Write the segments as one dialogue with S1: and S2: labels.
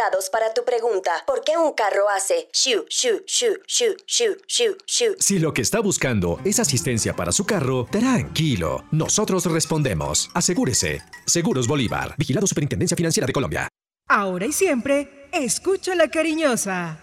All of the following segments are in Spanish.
S1: resultados para tu pregunta. ¿Por qué un carro hace shu, shu, shu, shu, shu, shu, shu?
S2: Si lo que está buscando es asistencia para su carro, tranquilo. Nosotros respondemos. Asegúrese. Seguros Bolívar. Vigilado Superintendencia Financiera de Colombia.
S3: Ahora y siempre, escucha la cariñosa.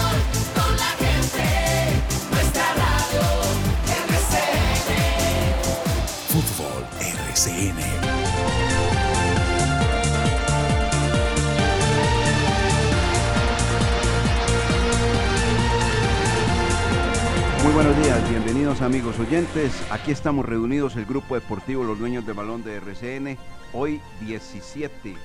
S4: Buenos días, bienvenidos amigos oyentes. Aquí estamos reunidos el grupo deportivo Los Dueños del Balón de RCN, hoy 17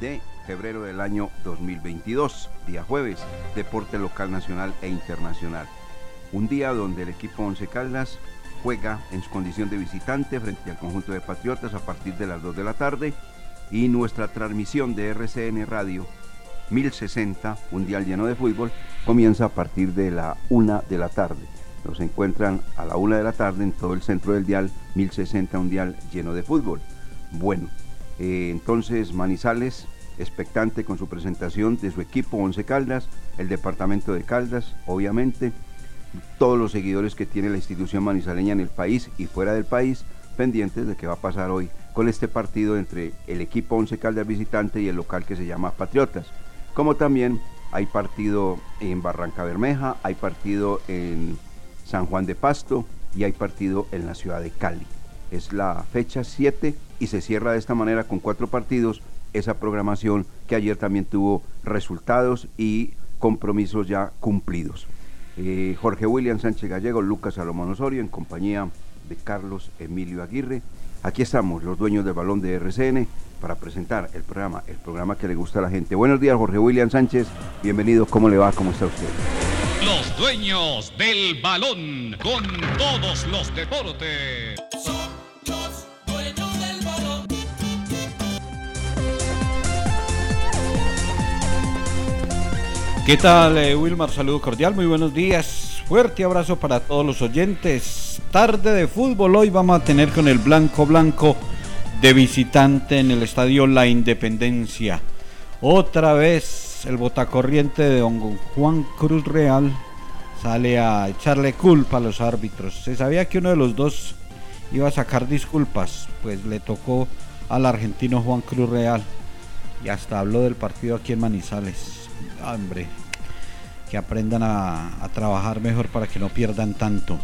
S4: de febrero del año 2022, día jueves, deporte local, nacional e internacional. Un día donde el equipo Once Caldas juega en su condición de visitante frente al conjunto de Patriotas a partir de las 2 de la tarde y nuestra transmisión de RCN Radio 1060, un día lleno de fútbol, comienza a partir de la 1 de la tarde. Nos encuentran a la 1 de la tarde en todo el centro del dial 1060, un dial lleno de fútbol. Bueno, eh, entonces Manizales, expectante con su presentación de su equipo Once Caldas, el departamento de Caldas, obviamente, todos los seguidores que tiene la institución manizaleña en el país y fuera del país, pendientes de qué va a pasar hoy con este partido entre el equipo Once Caldas visitante y el local que se llama Patriotas. Como también hay partido en Barranca Bermeja, hay partido en San Juan de Pasto y hay partido en la ciudad de Cali. Es la fecha 7 y se cierra de esta manera con cuatro partidos esa programación que ayer también tuvo resultados y compromisos ya cumplidos. Eh, Jorge William Sánchez Gallego, Lucas Salomón Osorio, en compañía de Carlos Emilio Aguirre. Aquí estamos, los dueños del balón de RCN, para presentar el programa, el programa que le gusta a la gente. Buenos días, Jorge William Sánchez. Bienvenido, ¿cómo le va? ¿Cómo está usted?
S5: Dueños del balón con todos los deportes.
S6: Los dueños del balón.
S7: ¿Qué tal, eh, Wilmar? Saludo cordial, muy buenos días. Fuerte abrazo para todos los oyentes. Tarde de fútbol, hoy vamos a tener con el Blanco Blanco de visitante en el estadio La Independencia. Otra vez el botacorriente de don Juan Cruz Real sale a echarle culpa a los árbitros. Se sabía que uno de los dos iba a sacar disculpas, pues le tocó al argentino Juan Cruz Real. Y hasta habló del partido aquí en Manizales. Hombre, que aprendan a, a trabajar mejor para que no pierdan tanto.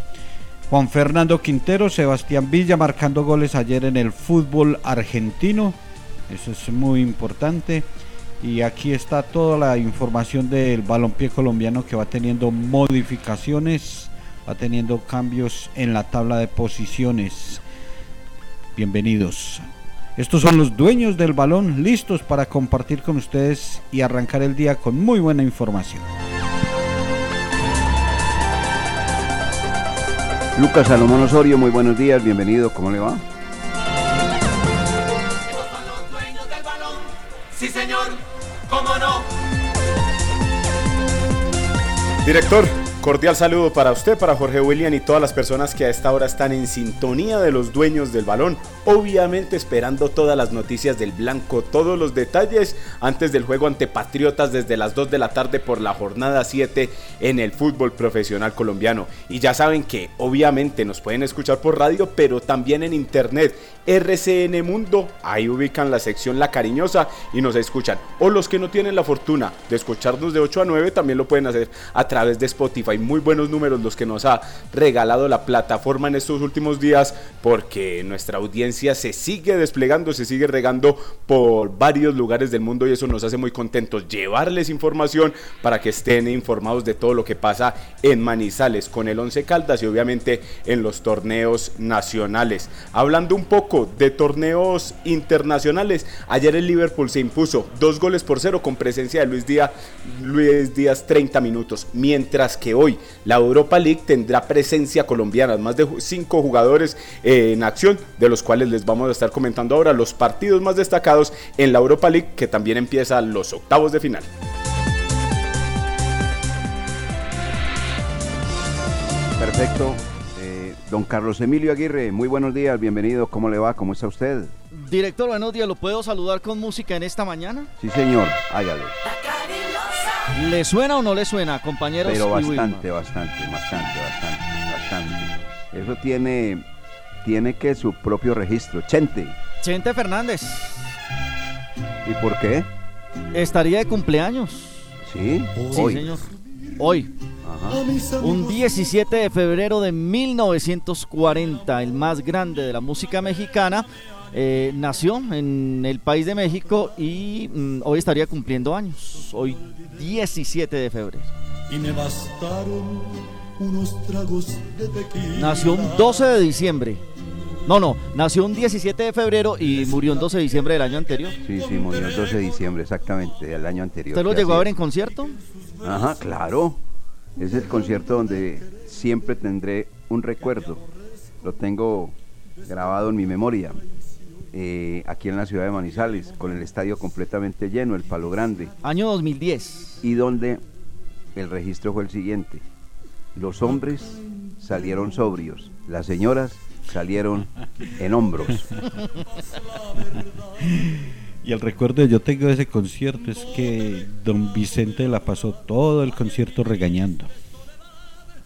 S7: Juan Fernando Quintero, Sebastián Villa marcando goles ayer en el fútbol argentino. Eso es muy importante. Y aquí está toda la información del balompié colombiano que va teniendo modificaciones, va teniendo cambios en la tabla de posiciones. Bienvenidos. Estos son los dueños del balón listos para compartir con ustedes y arrancar el día con muy buena información.
S4: Lucas Salomón Osorio, muy buenos días, bienvenido, ¿cómo le va?
S6: Sí, señor. ¿Cómo no?
S8: Director, cordial saludo para usted, para Jorge William y todas las personas que a esta hora están en sintonía de los dueños del balón. Obviamente esperando todas las noticias del blanco, todos los detalles antes del juego ante Patriotas desde las 2 de la tarde por la jornada 7 en el fútbol profesional colombiano. Y ya saben que obviamente nos pueden escuchar por radio, pero también en internet. RCN Mundo, ahí ubican la sección La Cariñosa y nos escuchan. O los que no tienen la fortuna de escucharnos de 8 a 9 también lo pueden hacer a través de Spotify. Muy buenos números los que nos ha regalado la plataforma en estos últimos días porque nuestra audiencia se sigue desplegando, se sigue regando por varios lugares del mundo y eso nos hace muy contentos llevarles información para que estén informados de todo lo que pasa en Manizales con el Once Caldas y obviamente en los torneos nacionales. Hablando un poco de torneos internacionales, ayer el Liverpool se impuso dos goles por cero con presencia de Luis Díaz, Luis Díaz 30 minutos, mientras que hoy la Europa League tendrá presencia colombiana, más de cinco jugadores eh, en acción, de los cuales les vamos a estar comentando ahora los partidos más destacados en la Europa League, que también empieza los octavos de final.
S4: Perfecto. Don Carlos Emilio Aguirre, muy buenos días, bienvenido. ¿Cómo le va? ¿Cómo está usted?
S9: Director, buenos días. ¿Lo puedo saludar con música en esta mañana?
S4: Sí, señor, hágale.
S9: ¿Le suena o no le suena, compañeros?
S4: Pero bastante, bastante, bastante, bastante, bastante. Eso tiene, tiene que su propio registro. Chente.
S9: Chente Fernández.
S4: ¿Y por qué?
S9: Estaría de cumpleaños.
S4: Sí,
S9: Sí,
S4: hoy.
S9: señor. Hoy. Un 17 de febrero de 1940, el más grande de la música mexicana, eh, nació en el país de México y mm, hoy estaría cumpliendo años. Hoy 17 de febrero.
S6: Y me bastaron unos tragos de tequila.
S9: Nació un 12 de diciembre. No, no, nació un 17 de febrero y murió un 12 de diciembre del año anterior.
S4: Sí, sí, murió el 12 de diciembre, exactamente, del año anterior.
S9: ¿Usted lo llegó a ver en concierto?
S4: Ajá, claro. Es el concierto donde siempre tendré un recuerdo. Lo tengo grabado en mi memoria. Eh, aquí en la ciudad de Manizales, con el estadio completamente lleno, el Palo Grande.
S9: Año 2010.
S4: Y donde el registro fue el siguiente. Los hombres salieron sobrios, las señoras salieron en hombros.
S7: Y el recuerdo que yo tengo de ese concierto es que don Vicente la pasó todo el concierto regañando.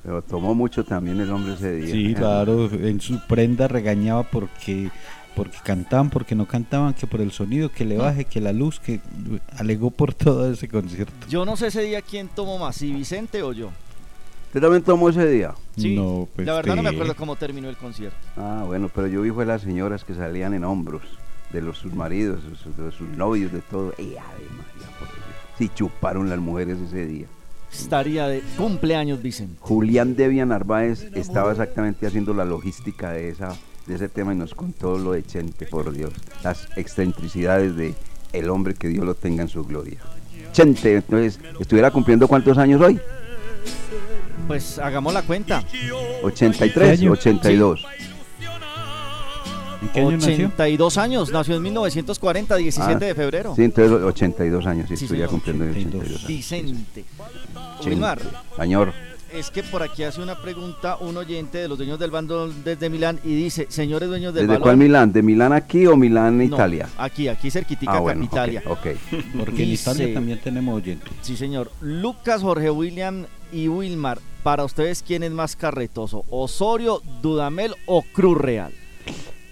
S4: Pero tomó mucho también el hombre ese día.
S7: Sí, claro, en su prenda regañaba porque porque cantaban, porque no cantaban, que por el sonido, que le baje, que la luz, que alegó por todo ese concierto.
S9: Yo no sé ese día quién tomó más, si Vicente o yo.
S4: ¿Usted también tomó ese día?
S9: Sí,
S7: No, pues,
S9: la verdad no me acuerdo cómo terminó el concierto.
S4: Ah, bueno, pero yo vi fue las señoras que salían en hombros de los sus maridos, de sus, de sus novios, de todo. ¡Ey, Ave María, por Dios! Sí, chuparon las mujeres ese día.
S9: Estaría de cumpleaños Vicente.
S4: Julián Debian Narváez estaba exactamente haciendo la logística de esa de ese tema y nos contó lo de Chente, por Dios. Las excentricidades de el hombre que Dios lo tenga en su gloria. Chente, entonces, ¿estuviera cumpliendo cuántos años hoy?
S9: Pues hagamos la cuenta.
S4: 83,
S7: año?
S4: 82.
S7: ¿En qué año nació?
S9: 82 años, nació en 1940, 17
S4: Ah,
S9: de febrero.
S4: Sí, entonces 82 años, sí,
S9: Sí,
S4: estuviera
S9: señor.
S4: cumpliendo
S7: 82.
S4: 82 años.
S9: Vicente. Wilmar,
S4: Señor,
S9: es que por aquí hace una pregunta un oyente de los dueños del bando desde Milán y dice, señores dueños del
S4: ¿desde
S9: balón.
S4: cuál Milán? ¿De Milán aquí o Milán
S9: No,
S4: Italia?
S9: Aquí, aquí cerquitica,
S4: Ah, bueno,
S9: Capitalia.
S4: ok, ok.
S7: Porque en
S9: Dice-
S7: Italia también tenemos oyentes.
S9: Sí, señor. Lucas, Jorge William y Wilmar, para ustedes, ¿quién es más carretoso? ¿Osorio, Dudamel o Cruz Real?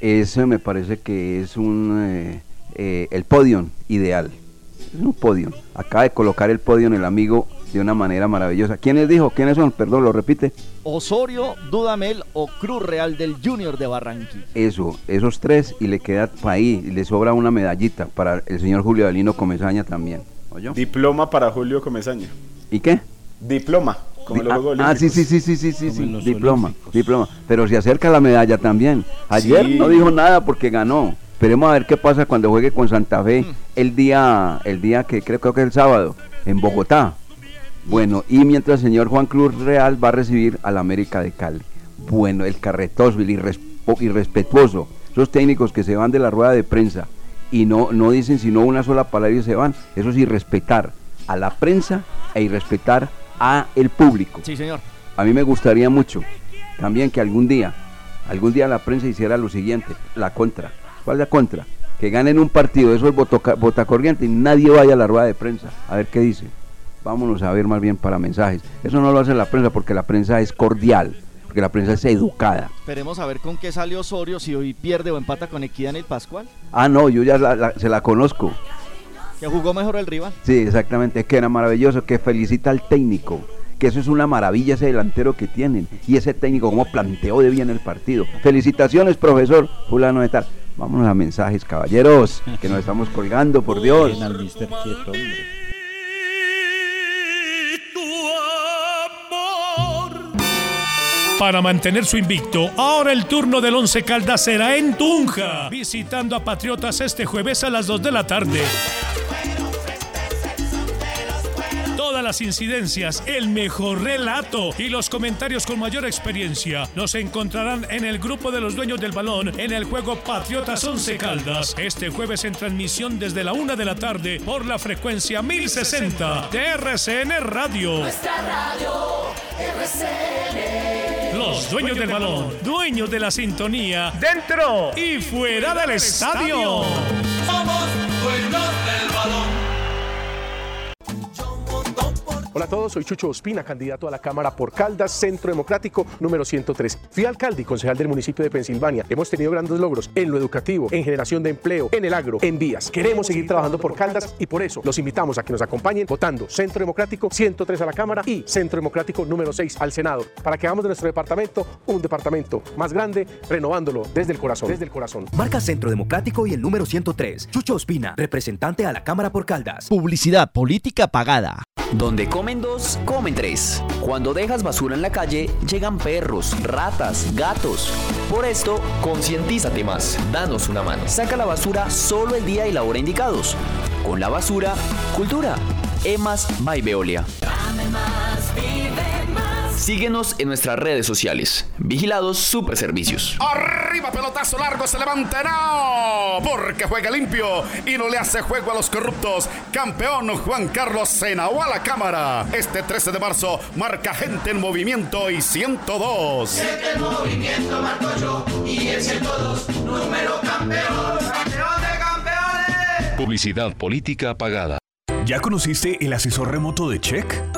S4: Ese me parece que es un eh, eh, el podium ideal. Es un podium. Acaba de colocar el podium el amigo de una manera maravillosa. ¿Quiénes dijo? ¿Quiénes son? Perdón, lo repite.
S9: Osorio, Dudamel o Cruz Real del Junior de Barranquilla.
S4: Eso, esos tres y le queda para ahí, y le sobra una medallita para el señor Julio Dalino Comesaña también. ¿Oyó?
S8: Diploma para Julio Comesaña.
S4: ¿Y qué?
S8: Diploma, como
S4: Di-
S8: los
S4: ah,
S8: Juegos
S4: ah, sí, sí, sí, sí, sí, sí, sí, diploma,
S7: Olímpicos.
S4: diploma. Pero se acerca la medalla también. Ayer
S8: Sí.
S4: no dijo nada porque ganó. Esperemos a ver qué pasa cuando juegue con Santa Fe el día, el día que creo, creo que es el sábado, en Bogotá. Bueno, y mientras el señor Juan Cruz Real va a recibir al América de Cali. Bueno, el carretoso, el irrespetuoso, esos técnicos que se van de la rueda de prensa y no, no dicen sino una sola palabra y se van, eso es irrespetar a la prensa e irrespetar a el público.
S9: Sí, señor.
S4: a mí me gustaría mucho también que algún día, algún día la prensa hiciera lo siguiente, la contra. ¿Cuál es la contra? Que ganen un partido, eso es botacorriente y nadie vaya a la rueda de prensa a ver qué dice. Vámonos a ver más bien para mensajes. Eso no lo hace la prensa porque la prensa es cordial, porque la prensa es educada.
S9: Esperemos a ver con qué sale Osorio, si hoy pierde o empata con Equidad en el Pascual.
S4: Ah, no, yo ya se la conozco.
S9: Que jugó mejor el rival.
S4: Sí, exactamente, que era maravilloso, que felicita al técnico que eso es una maravilla ese delantero que tienen y ese técnico como planteó de bien el partido. Felicitaciones, profesor fulano de tal. Vámonos a mensajes, caballeros, que nos estamos colgando, por Dios.
S10: Para mantener su invicto, ahora el turno del Once Caldas será en Tunja, visitando a Patriotas este jueves a las 2 de la tarde todas las incidencias, el mejor relato y los comentarios con mayor experiencia nos encontrarán en el grupo de los dueños del balón en el juego Patriotas 11 Caldas. Este jueves en transmisión desde la una de la tarde por la frecuencia 1060 de RCN Radio. Los dueños del balón, dueños de la sintonía, dentro y fuera del estadio.
S11: Hola a todos, soy Chucho Ospina, candidato a la Cámara por Caldas, Centro Democrático número 103. Fui alcalde y concejal del municipio de Pensilvania. Hemos tenido grandes logros en lo educativo, en generación de empleo, en el agro, en vías. Queremos seguir trabajando por Caldas y por eso los invitamos a que nos acompañen votando Centro Democrático 103 a la Cámara y Centro Democrático número 6 al Senado, para que hagamos de nuestro departamento un departamento más grande, renovándolo desde el corazón. Desde el corazón.
S12: Marca Centro Democrático y el número 103. Chucho Ospina, representante a la Cámara por Caldas.
S13: Publicidad política pagada.
S14: Donde comen dos, comen tres. Cuando dejas basura en la calle, llegan perros, ratas, gatos. Por esto, concientízate más. Danos una mano. Saca la basura solo el día y la hora indicados. Con la basura, cultura. Emas by Veolia. Síguenos en nuestras redes sociales. Vigilados Super Servicios.
S15: Arriba pelotazo largo, se levanta, no, porque juega limpio y no le hace juego a los corruptos. Campeón Juan Carlos Senao a la cámara. Este 13 de marzo marca gente en movimiento y 102.
S16: el movimiento marco yo y el 102, número campeón. Campeón de campeones.
S5: Publicidad política pagada.
S17: ¿Ya conociste el asesor remoto de Check?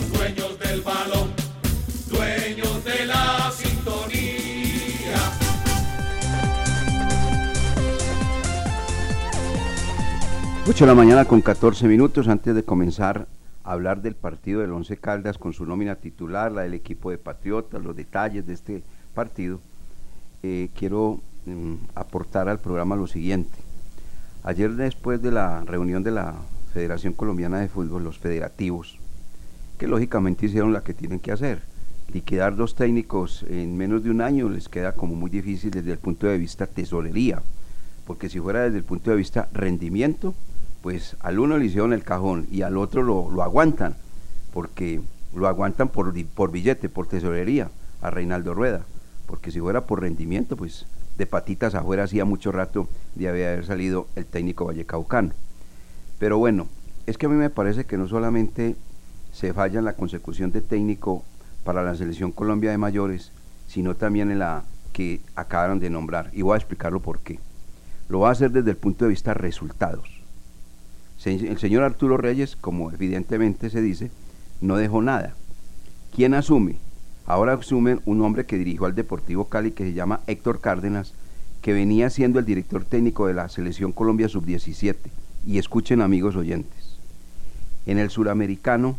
S4: 8 de la mañana con 14 minutos antes de comenzar a hablar del partido del Once Caldas con su nómina titular, la del equipo de Patriotas, los detalles de este partido, eh, quiero mm, aportar al programa lo siguiente. Ayer después de la reunión de la Federación Colombiana de Fútbol, los federativos, que lógicamente hicieron la que tienen que hacer, liquidar dos técnicos en menos de un año les queda como muy difícil desde el punto de vista tesorería, porque si fuera desde el punto de vista rendimiento, pues al uno le hicieron el cajón y al otro lo, aguantan, porque lo aguantan por, por billete, por tesorería, a Reinaldo Rueda, porque si fuera por rendimiento, pues de patitas afuera hacía mucho rato de haber salido el técnico vallecaucano. Pero bueno, es que a mí me parece que no solamente se falla en la consecución de técnico para la selección Colombia de mayores, sino también en la que acabaron de nombrar. Y voy a explicarlo por qué. Lo va a hacer desde el punto de vista resultados el señor Arturo Reyes, como evidentemente se dice, no dejó nada. ¿Quién asume? Ahora asume un hombre que dirigió al Deportivo Cali que se llama Héctor Cárdenas, que venía siendo el director técnico de la Selección Colombia Sub-17. Y escuchen amigos oyentes, en el suramericano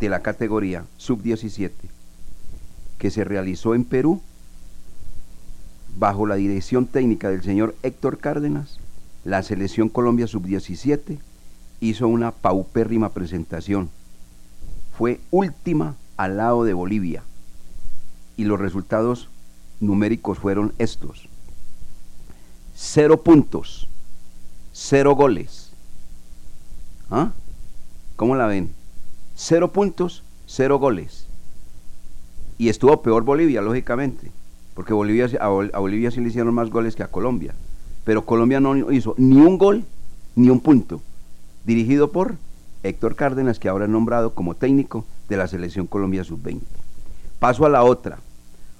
S4: de la categoría Sub-17, que se realizó en Perú, bajo la dirección técnica del señor Héctor Cárdenas, la selección Colombia sub-17 hizo una paupérrima presentación. Fue última al lado de Bolivia. Y los resultados numéricos fueron estos. cero puntos, cero goles. ¿Ah? ¿Cómo la ven? Cero puntos, cero goles. Y estuvo peor Bolivia, lógicamente, porque Bolivia, a, Bolivia sí le hicieron más goles que a Colombia. Pero Colombia no hizo ni un gol ni un punto. Dirigido por Héctor Cárdenas, que ahora es nombrado como técnico de la selección Colombia Sub-20. Paso a la otra.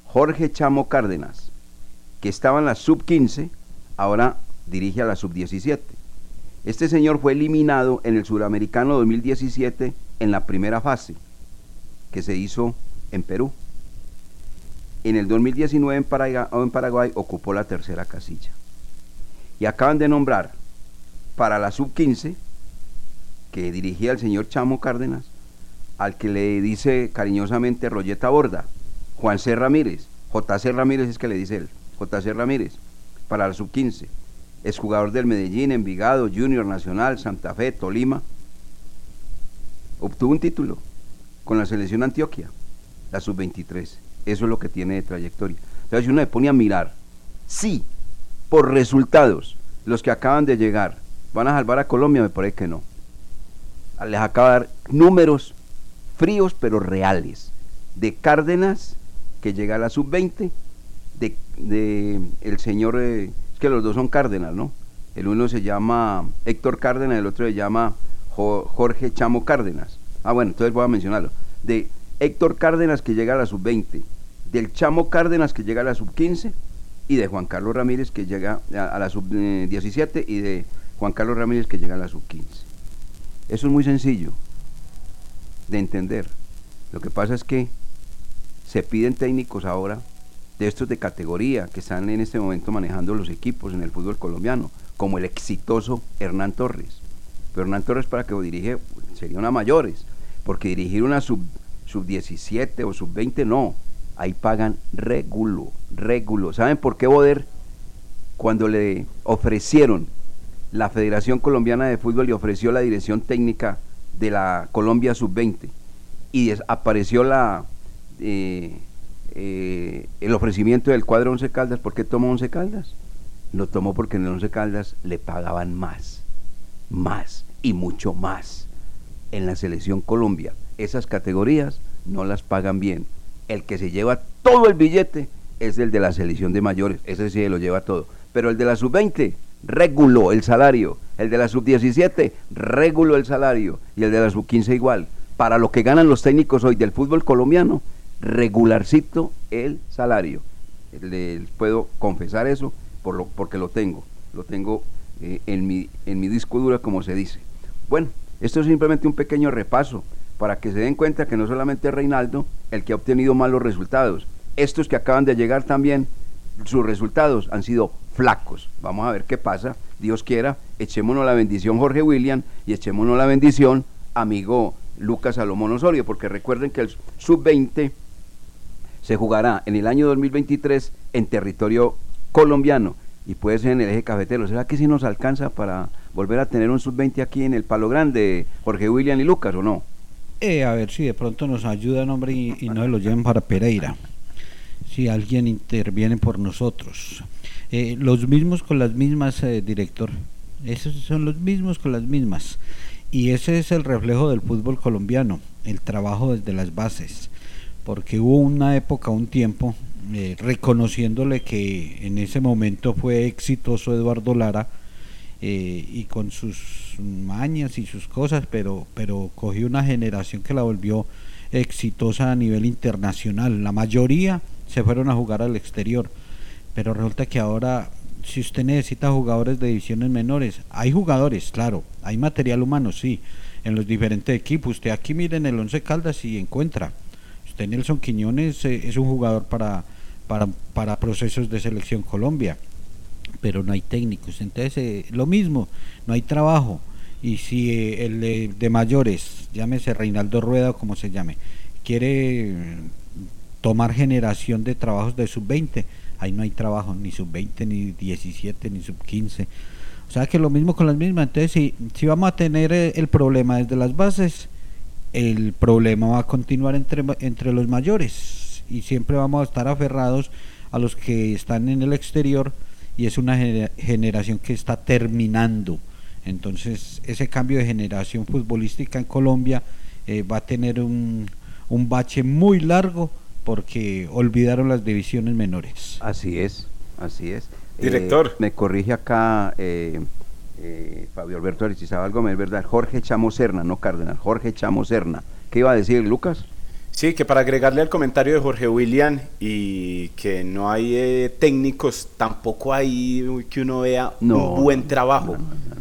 S4: Jorge Chamo Cárdenas, que estaba en la Sub-15, ahora dirige a la Sub-17. Este señor fue eliminado en el Suramericano 2017 en la primera fase, que se hizo en Perú. En el 2019 en Paraguay, en Paraguay ocupó la tercera casilla. Y acaban de nombrar para la Sub-15, que dirigía el señor Chamo Cárdenas, al que le dice cariñosamente Rolleta Borda, Juan C. Ramírez, J.C. Ramírez es que le dice él, J.C. Ramírez, para la sub-15. Es jugador del Medellín, Envigado, Junior Nacional, Santa Fe, Tolima. Obtuvo un título con la selección Antioquia, la sub-23. Eso es lo que tiene de trayectoria. Entonces, uno le pone a mirar, sí, por resultados, los que acaban de llegar, ¿van a salvar a Colombia? Me parece que no. Les acaba de dar números fríos pero reales. De Cárdenas, que llega a la sub-20, de, el señor, eh, es que los dos son Cárdenas, ¿no? El uno se llama Héctor Cárdenas, el otro se llama Jorge Chamo Cárdenas. Ah, bueno, entonces voy a mencionarlo. De Héctor Cárdenas que llega a la sub-20, del Chamo Cárdenas que llega a la sub-15 y de Juan Carlos Ramírez que llega a, la sub-17 y de Juan Carlos Ramírez que llega a la sub-15. Eso es muy sencillo de entender. Lo que pasa es que se piden técnicos ahora de estos de categoría que están en este momento manejando los equipos en el fútbol colombiano, como el exitoso Hernán Torres. Pero Hernán Torres para que lo dirige sería una mayores, porque dirigir una sub, sub 17 o sub 20 no, ahí pagan regulo, regulo. ¿Saben por qué Boder cuando le ofrecieron la Federación Colombiana de Fútbol le ofreció la dirección técnica de la Colombia sub 20 y apareció la eh, eh, el ofrecimiento del cuadro Once Caldas, ¿por qué tomó Once Caldas? Lo tomó porque en el Once Caldas le pagaban más, más y mucho más. En la selección Colombia, esas categorías no las pagan bien. El que se lleva todo el billete es el de la selección de mayores, ese sí lo lleva todo. Pero el de la sub-20 reguló el salario, el de la sub-17 reguló el salario y el de la sub-15 igual. Para lo que ganan los técnicos hoy del fútbol colombiano, regularcito el salario. Les puedo confesar eso por lo, porque lo tengo, lo tengo eh, en, mi, en mi disco duro como se dice. Bueno, esto es simplemente un pequeño repaso para que se den cuenta que no solamente es Reinaldo el que ha obtenido malos resultados, estos que acaban de llegar también, sus resultados han sido flacos. Vamos a ver qué pasa, Dios quiera, echémonos la bendición Jorge William y echémonos la bendición amigo Lucas Salomón Osorio, porque recuerden que el sub-20 se jugará en el año 2023 en territorio colombiano y puede ser en el eje cafetero. ¿Será que si nos alcanza para volver a tener un sub-20 aquí en el Palo Grande, Jorge William y Lucas, o no?
S7: Eh, a ver si de pronto nos ayudan, hombre, y, no se lo lleven para Pereira. Si alguien interviene por nosotros. Eh, los mismos con las mismas, eh, director. Esos son los mismos con las mismas. Y ese es el reflejo del fútbol colombiano, el trabajo desde las bases porque hubo una época, un tiempo, reconociéndole que en ese momento fue exitoso Eduardo Lara eh, y con sus mañas y sus cosas, pero, pero cogió una generación que la volvió exitosa a nivel internacional. La mayoría se fueron a jugar al exterior, pero resulta que ahora si usted necesita jugadores de divisiones menores, hay jugadores, claro, hay material humano, sí, en los diferentes equipos. Usted aquí miren el Once Caldas y encuentra Nelson Quiñones eh, es un jugador para, para, procesos de selección Colombia, pero no hay técnicos. Entonces, eh, lo mismo, no hay trabajo. Y si eh, el de, mayores, llámese Reinaldo Rueda o como se llame, quiere tomar generación de trabajos de sub-20, ahí no hay trabajo, ni sub-20, ni 17, ni sub-15. O sea que lo mismo con las mismas. Entonces, si, si vamos a tener el problema desde las bases, el problema va a continuar entre, entre los mayores y siempre vamos a estar aferrados a los que están en el exterior y es una generación que está terminando. Entonces, ese cambio de generación futbolística en Colombia eh, va a tener un, un bache muy largo porque olvidaron las divisiones menores.
S4: Así es, así es.
S8: Director.
S4: Eh, me corrige acá eh, eh, Fabio Alberto Aristizábal Gómez, ¿verdad? Jorge Chamo Serna, no Cárdenas, Jorge Chamo Serna. ¿Qué iba a decir Lucas?
S8: Sí, que para agregarle al comentario de Jorge William y que no hay técnicos, tampoco hay que uno vea un buen trabajo.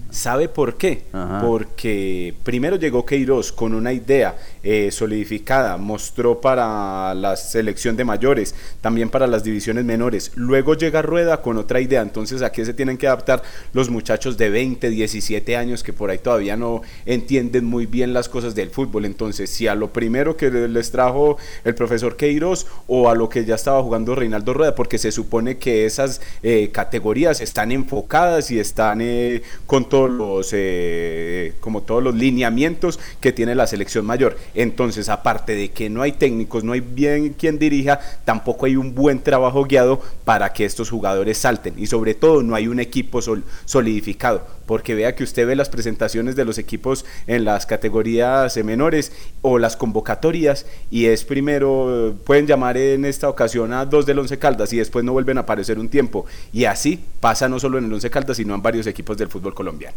S8: ¿Sabe por qué? Porque primero llegó Queiroz con una idea eh, solidificada, mostró para la selección de mayores, también para las divisiones menores. Luego llega Rueda con otra idea, entonces aquí se tienen que adaptar los muchachos de 20, 17 años que por ahí todavía no entienden muy bien las cosas del fútbol. Entonces, si a lo primero que les trajo el profesor Queiroz o a lo que ya estaba jugando Reinaldo Rueda, porque se supone que esas eh, categorías están enfocadas y están eh, con todo los, eh, como todos los lineamientos que tiene la selección mayor. Entonces, aparte de que no hay técnicos, no hay bien quien dirija, tampoco hay un buen trabajo guiado para que estos jugadores salten. Y sobre todo, no hay un equipo solidificado. Porque vea que usted ve las presentaciones de los equipos en las categorías menores o las convocatorias y es primero, pueden llamar en esta ocasión a dos del Once Caldas y después no vuelven a aparecer un tiempo. Y así pasa no solo en el Once Caldas, sino en varios equipos del fútbol colombiano.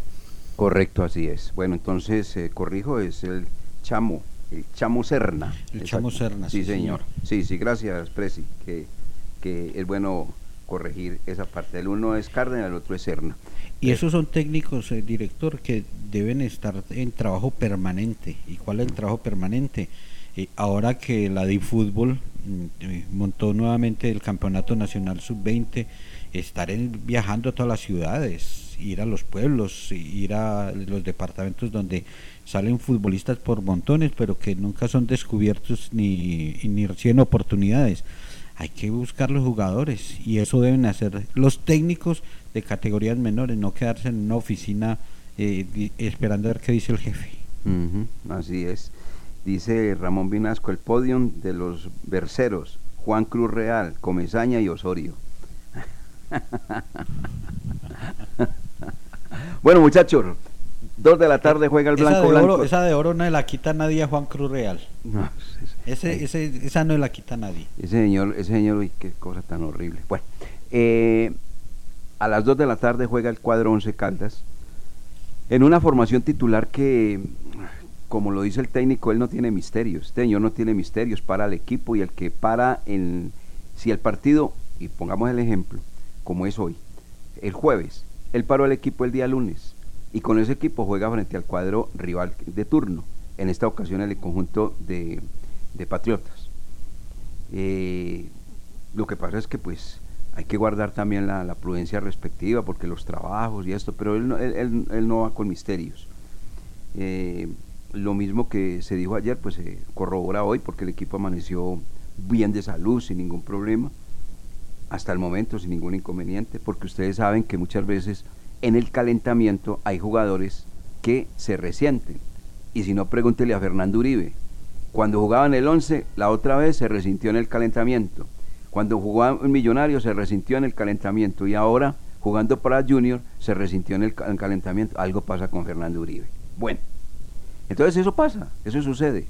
S4: Correcto, así es. Bueno, entonces, eh, corrijo, es el Chamo, el Chamo Serna.
S7: El Chamo Serna.
S4: Sí, señor. Sí, sí, gracias, Presi, que, que es bueno corregir esa parte. El uno es Cárdenas, el otro es Serna.
S7: Y esos son técnicos, eh, director, que deben estar en trabajo permanente. ¿Y cuál es el trabajo permanente? Eh, ahora que la de fútbol mm, montó nuevamente el Campeonato Nacional Sub-20, estar viajando a todas las ciudades, ir a los pueblos, ir a los departamentos donde salen futbolistas por montones, pero que nunca son descubiertos ni, ni reciben oportunidades. Hay que buscar los jugadores y eso deben hacer los técnicos de categorías menores, no quedarse en una oficina eh, esperando a ver qué dice el jefe.
S4: así es. Dice Ramón Vinasco, el podium de los berceros, Juan Cruz Real, Comezaña y Osorio. Bueno, muchachos, dos de la tarde juega el Blanco
S7: esa
S4: de Oro,
S7: esa de oro no la quita nadie a Juan Cruz Real. ese, ese, esa no la quita nadie.
S4: Ese señor, ese señor, uy, qué cosa tan horrible. Bueno, eh, a las dos de la tarde juega el cuadro Once Caldas. En una formación titular que, como lo dice el técnico, él no tiene misterios. Este señor no tiene misterios para el equipo y el que para en. Si el partido, y pongamos el ejemplo, como es hoy, el jueves, él paró el equipo el día lunes y con ese equipo juega frente al cuadro rival de turno, en esta ocasión el conjunto de, Patriotas. Eh, lo que pasa es que pues hay que guardar también la, prudencia respectiva porque los trabajos y esto, pero él no, él, no va con misterios. Eh, lo mismo que se dijo ayer, pues se corrobora hoy porque el equipo amaneció bien de salud, sin ningún problema hasta el momento sin ningún inconveniente, porque ustedes saben que muchas veces en el calentamiento hay jugadores que se resienten. Y si no, pregúntele a Fernando Uribe. Cuando jugaba en el 11, la otra vez se resintió en el calentamiento. Cuando jugaba en Millonario, se resintió en el calentamiento. Y ahora, jugando para Junior, se resintió en el calentamiento. Algo pasa con Fernando Uribe. Bueno, entonces eso pasa, eso sucede.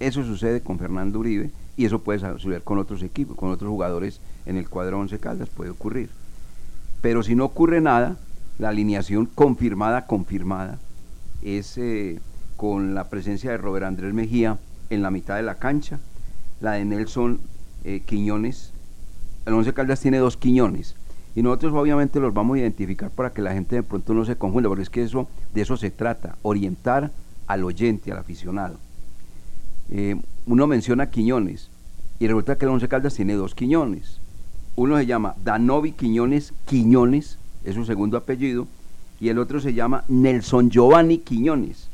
S4: Eso sucede con Fernando Uribe y eso puede suceder con otros equipos, con otros jugadores en el cuadro 11 Caldas, puede ocurrir. Pero si no ocurre nada, la alineación confirmada, confirmada, es eh, con la presencia de Robert Andrés Mejía en la mitad de la cancha, la de Nelson eh, Quiñones. El 11 Caldas tiene dos Quiñones. Y nosotros obviamente los vamos a identificar para que la gente de pronto no se confunda, porque es que eso, de eso se trata, orientar al oyente, al aficionado. Eh, uno menciona Quiñones y resulta que el Once Caldas tiene dos Quiñones. Uno se llama Danovi Quiñones Quiñones, es su segundo apellido, y el otro se llama Nelson Giovanni Quiñones.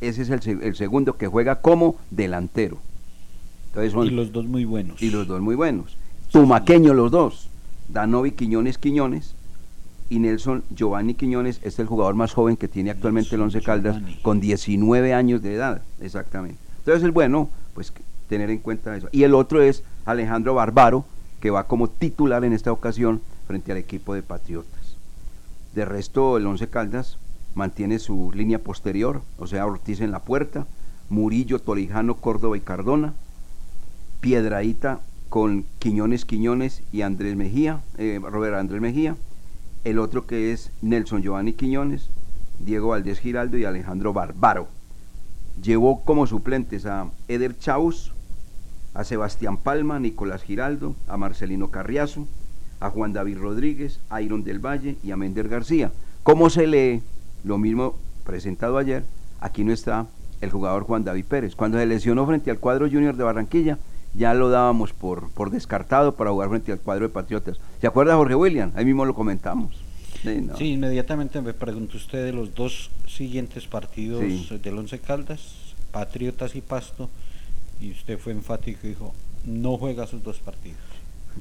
S4: Ese es el, segundo que juega como delantero.
S7: y los dos muy buenos.
S4: Y los dos muy buenos. Tumaqueño los dos. Danovi Quiñones Quiñones y Nelson Giovanni Quiñones es el jugador más joven que tiene actualmente el Once Caldas con 19 años de edad, exactamente. Entonces es bueno, pues tener en cuenta eso. Y el otro es Alejandro Barbaro, que va como titular en esta ocasión frente al equipo de Patriotas. De resto, el Once Caldas mantiene su línea posterior, o sea, Ortiz en la puerta, Murillo, Tolijano, Córdoba y Cardona, Piedraíta con Quiñones, Quiñones y Andrés Mejía, eh, Robert Andrés Mejía, el otro que es Nelson Giovanni Quiñones, Diego Valdés Giraldo y Alejandro Barbaro. Llevó como suplentes a Eder Chaus, a Sebastián Palma, Nicolás Giraldo, a Marcelino Carriazo, a Juan David Rodríguez, a Iron del Valle y a Mender García. ¿Cómo se lee? Lo mismo presentado ayer, aquí no está el jugador Juan David Pérez. Cuando se lesionó frente al cuadro junior de Barranquilla, ya lo dábamos por, por descartado para jugar frente al cuadro de Patriotas. ¿Se acuerda Jorge William? Ahí mismo lo comentamos.
S7: Sí, inmediatamente me preguntó usted de los dos siguientes partidos del Once Caldas, Patriotas y Pasto, y usted fue enfático y dijo, no juega sus dos partidos.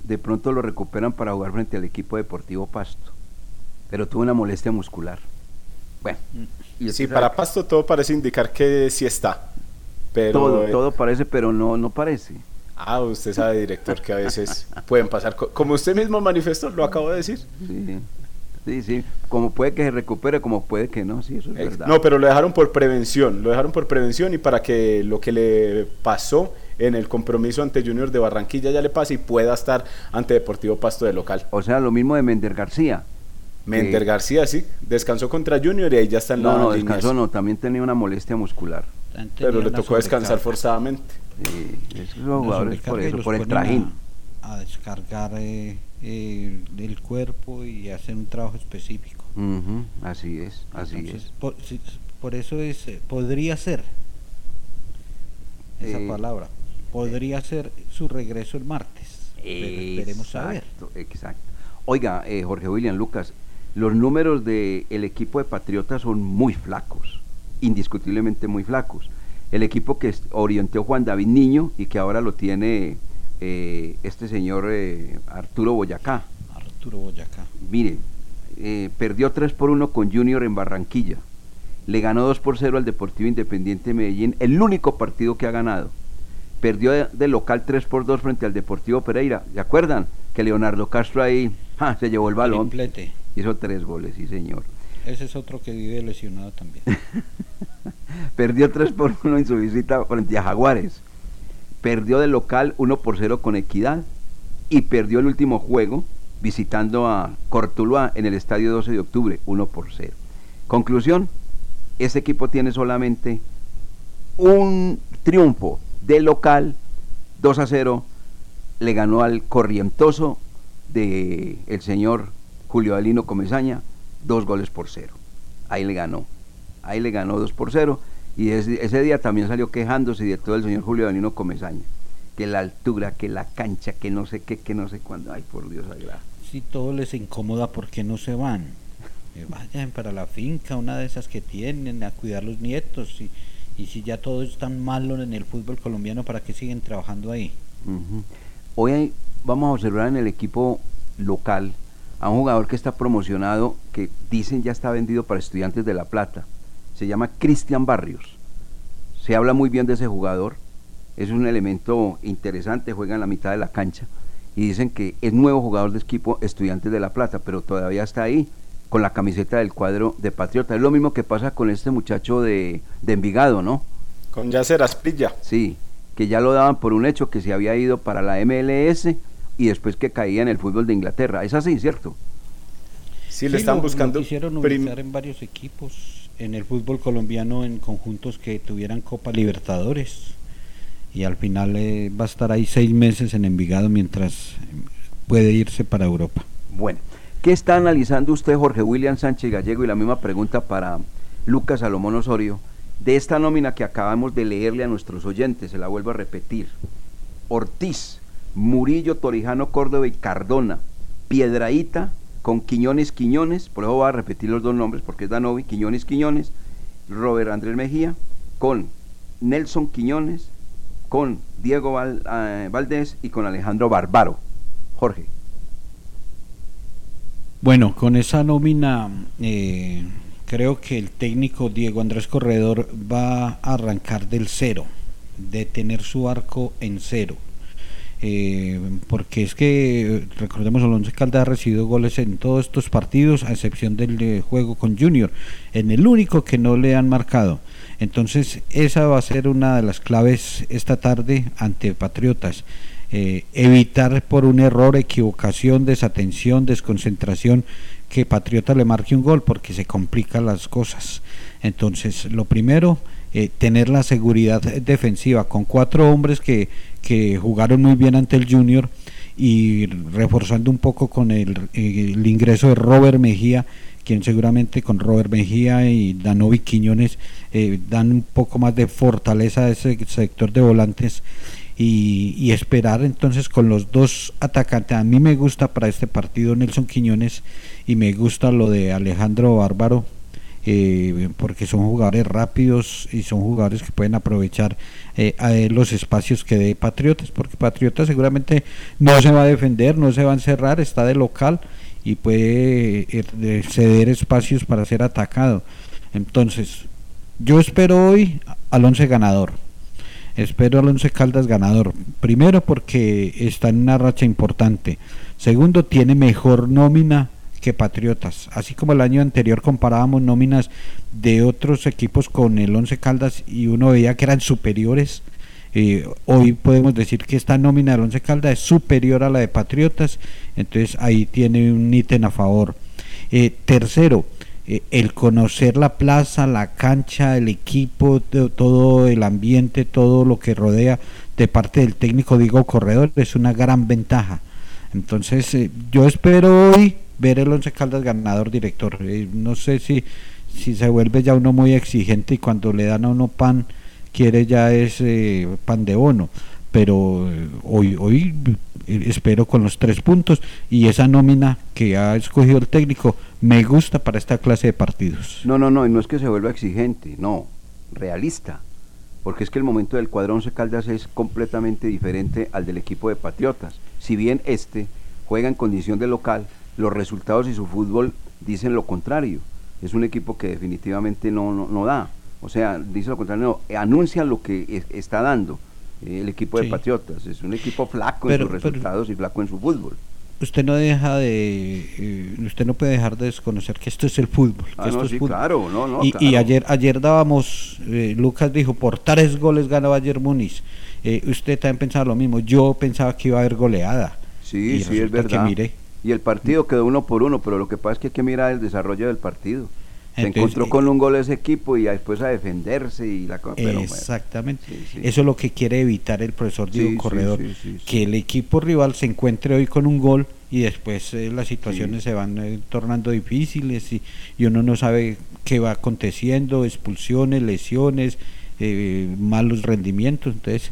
S4: De pronto lo recuperan para jugar frente al equipo deportivo Pasto, pero tuvo una molestia muscular. Bueno.
S8: Y sí, para Pasto todo parece indicar que sí está. Pero,
S4: todo, eh, todo parece, pero no, no parece.
S8: Ah, usted sabe, director, que a veces pueden pasar, como usted mismo manifestó, lo acabo de decir.
S4: Sí. Sí, sí, como puede que se recupere, como puede que no, sí, eso es verdad.
S8: No, pero lo dejaron por prevención, lo dejaron por prevención y para que lo que le pasó en el compromiso ante Junior de Barranquilla ya le pase y pueda estar ante Deportivo Pasto de local.
S4: O sea, lo mismo de Mender García.
S8: Mender García, sí, descansó contra Junior y ahí ya está en
S4: no, la No, descansó no, también tenía una molestia muscular.
S8: Pero le tocó descansar forzadamente.
S4: Sí, esos jugadores por eso, por el trajín.
S7: A, descargar... Eh eh, del cuerpo y hacer un trabajo específico.
S4: así es, así es.
S7: Por, eso es, eh, podría ser esa eh, palabra, podría ser su regreso el martes. esperemos a ver.
S4: Exacto. Oiga, Jorge William Lucas, los números del el equipo de Patriotas son muy flacos, indiscutiblemente muy flacos. El equipo que orientó Juan David Niño y que ahora lo tiene eh, este señor eh, Arturo Boyacá.
S7: Arturo Boyacá.
S4: Mire, eh, perdió 3 por 1 con Junior en Barranquilla. Le ganó 2 por 0 al Deportivo Independiente Medellín, el único partido que ha ganado. Perdió de, local 3 por 2 frente al Deportivo Pereira. ¿Se acuerdan? Que Leonardo Castro ahí se llevó el balón. Hizo tres goles, sí señor.
S7: Ese es otro que vive lesionado también.
S4: Perdió 3 por 1 en su visita frente a Jaguares perdió de local 1 por 0 con Equidad y perdió el último juego visitando a Cortuluá en el estadio 12 de octubre 1 por 0. Conclusión, ese equipo tiene solamente un triunfo de local 2 a 0 le ganó al corrientoso de el señor Julio Alino Comesaña dos goles por cero. Ahí le ganó. Ahí le ganó 2 por 0 y ese, día también salió quejándose de todo el señor Julio Danilo Comesaña, que la altura, que la cancha, que no sé qué, que no sé cuándo. Ay, por Dios sagrado.
S7: Si todo les incomoda, ¿por qué no se van? Que vayan para la finca, una de esas que tienen, a cuidar los nietos. Y, y si ya todo es tan malo en el fútbol colombiano, ¿para qué siguen trabajando ahí?
S4: Hoy vamos a observar en el equipo local a un jugador que está promocionado, que dicen ya está vendido para estudiantes de La Plata. Se llama Cristian Barrios. Se habla muy bien de ese jugador, es un elemento interesante, juega en la mitad de la cancha. Y dicen que es nuevo jugador de equipo Estudiantes de La Plata, pero todavía está ahí con la camiseta del cuadro de Patriota. Es lo mismo que pasa con este muchacho de, Envigado, ¿no?
S8: Con Yacer Asprilla.
S4: Sí, que ya lo daban por un hecho que se había ido para la MLS y después que caía en el fútbol de Inglaterra. Es así, ¿cierto?
S8: Sí, le están buscando.
S7: quisieron utilizar en varios equipos en el fútbol colombiano en conjuntos que tuvieran Copa Libertadores y al final eh, va a estar ahí seis meses en Envigado mientras puede irse para Europa.
S4: Bueno, ¿qué está analizando usted Jorge William Sánchez Gallego y la misma pregunta para Lucas Salomón Osorio de esta nómina que acabamos de leerle a nuestros oyentes? Se la vuelvo a repetir. Ortiz, Murillo, Torijano, Córdoba y Cardona, Piedraíta, con Quiñones Quiñones, por eso voy a repetir los dos nombres porque es Danovi, Quiñones Quiñones, Robert Andrés Mejía, con Nelson Quiñones, con Diego eh, Valdés y con Alejandro Barbaro. Jorge.
S7: Bueno, con esa nómina eh, creo que el técnico Diego Andrés Corredor va a arrancar del cero, de tener su arco en cero. eh, porque es que recordemos el Once ha recibido goles en todos estos partidos a excepción del juego con Junior en el único que no le han marcado entonces esa va a ser una de las claves esta tarde ante Patriotas eh, evitar por un error, equivocación, desatención, desconcentración que Patriota le marque un gol porque se complican las cosas. Entonces, lo primero, eh, tener la seguridad defensiva con cuatro hombres que, que, jugaron muy bien ante el Junior y reforzando un poco con el, el ingreso de Robert Mejía, quien seguramente con Robert Mejía y Danovi Quiñones eh, dan un poco más de fortaleza a ese sector de volantes y, esperar entonces con los dos atacantes. A mí me gusta para este partido Nelson Quiñones y me gusta lo de Alejandro Bárbaro. Eh, porque son jugadores rápidos y son jugadores que pueden aprovechar eh, los espacios que dé Patriotas, porque Patriotas seguramente no se va a defender, no se va a encerrar, está de local y puede eh, ceder espacios para ser atacado. Entonces, yo espero hoy al once ganador. Espero al Once Caldas ganador. Primero porque está en una racha importante. Segundo, tiene mejor nómina que Patriotas. Así como el año anterior comparábamos nóminas de otros equipos con el Once Caldas y uno veía que eran superiores. Eh, hoy podemos decir que esta nómina del Once Caldas es superior a la de Patriotas. Entonces ahí tiene un ítem a favor. Eh, tercero, eh, el conocer la plaza, la cancha, el equipo, todo el ambiente, todo lo que rodea de parte del técnico Diego Corredor es una gran ventaja. Entonces eh, yo espero hoy ver el Once Caldas ganador director. Eh, no sé si, si se vuelve ya uno muy exigente y cuando le dan a uno pan quiere ya ese pan de bono pero hoy, hoy espero con los tres puntos y esa nómina que ha escogido el técnico me gusta para esta clase de partidos.
S4: No, no, no, y no es que se vuelva exigente, no, realista, porque es que el momento del cuadrón se Caldas es completamente diferente al del equipo de Patriotas. Si bien este juega en condición de local, los resultados y su fútbol dicen lo contrario. Es un equipo que definitivamente no, no, da. O sea, dice lo contrario, no, anuncia lo que está dando el equipo de Patriotas. Es un equipo flaco en sus resultados y flaco en su fútbol.
S7: Usted no deja de eh, usted no puede dejar de desconocer que esto es el fútbol,
S4: ah,
S7: esto es
S4: claro, no, no,
S7: y, ayer ayer dábamos eh, Lucas dijo por tres goles gana Bayern Muniz eh, usted también pensaba lo mismo yo pensaba que iba a haber goleada.
S4: Sí sí es verdad. y el partido quedó uno por uno pero lo que pasa es que hay que mirar el desarrollo del partido se encontró con un gol ese equipo y después a defenderse y la
S7: exactamente. Eso es lo que quiere evitar el profesor Diego Corredor que el equipo rival se encuentre hoy con un gol y después eh, las situaciones se van eh, tornando difíciles y, uno no sabe qué va aconteciendo expulsiones lesiones eh, malos rendimientos. Entonces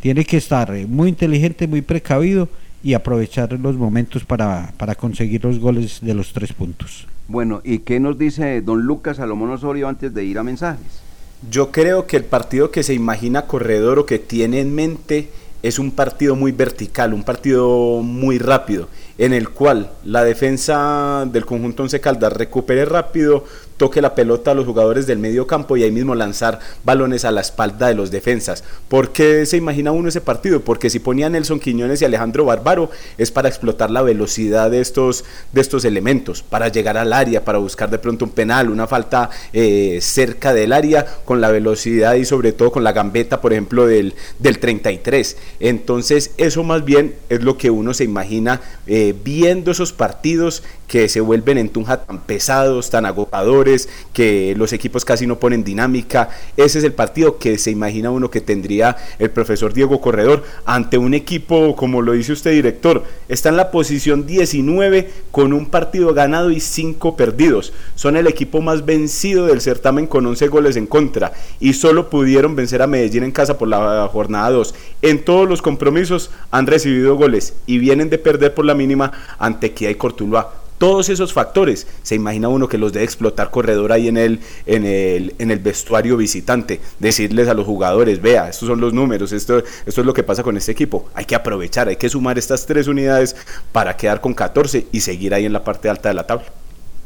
S7: tiene que estar muy inteligente muy precavido y aprovechar los momentos para, para conseguir los goles de los tres puntos
S4: bueno, ¿y qué nos dice don Lucas Salomón Osorio antes de ir a mensajes?
S8: Yo creo que el partido que se imagina Corredor o que tiene en mente es un partido muy vertical, un partido muy rápido, en el cual la defensa del conjunto Once Caldas recupere rápido, toque la pelota a los jugadores del medio campo y ahí mismo lanzar balones a la espalda de los defensas. ¿Por qué se imagina uno ese partido? Porque si ponía Nelson Quiñones y Alejandro Bárbaro es para explotar la velocidad de estos, de estos elementos, para llegar al área, para buscar de pronto un penal, una falta eh, cerca del área con la velocidad y sobre todo con la gambeta, por ejemplo, del, del 33. Entonces eso más bien es lo que uno se imagina eh, viendo esos partidos que se vuelven en Tunja tan pesados, tan agotadores, que los equipos casi no ponen dinámica. Ese es el partido que se imagina uno que tendría el profesor Diego Corredor ante un equipo, como lo dice usted, director, está en la posición 19 con un partido ganado y 5 perdidos. Son el equipo más vencido del certamen con 11 goles en contra y solo pudieron vencer a Medellín en casa por la jornada 2. En todos los compromisos han recibido goles y vienen de perder por la mínima ante Kia y Cortuluá todos esos factores, se imagina uno que los debe explotar corredor ahí en el, en el, en el vestuario visitante, decirles a los jugadores, vea, estos son los números, esto, esto es lo que pasa con este equipo, hay que aprovechar, hay que sumar estas tres unidades para quedar con 14 y seguir ahí en la parte alta de la tabla.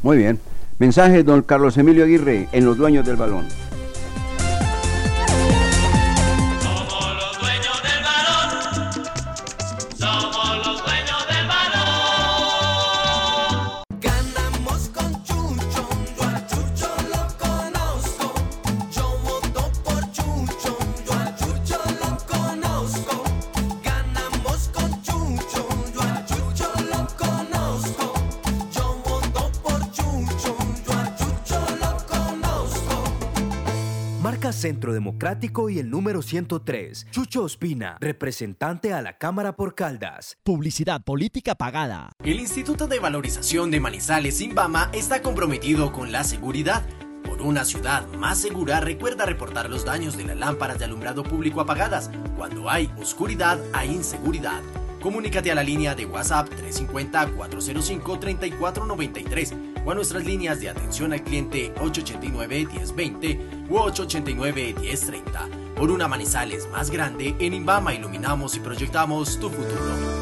S4: Muy bien. Mensaje, don Carlos Emilio Aguirre, en los dueños del balón.
S12: Centro Democrático y el número 103. Chucho Ospina, representante a la Cámara por Caldas.
S13: Publicidad política pagada.
S18: El Instituto de Valorización de Manizales Imbama está comprometido con la seguridad. Por una ciudad más segura, recuerda reportar los daños de las lámparas de alumbrado público apagadas. Cuando hay oscuridad, hay inseguridad. Comunícate a la línea de WhatsApp 350-405-3493 o a nuestras líneas de atención al cliente 889-1020 u 889-1030. Por una Manizales más grande, en Imbama iluminamos y proyectamos tu futuro.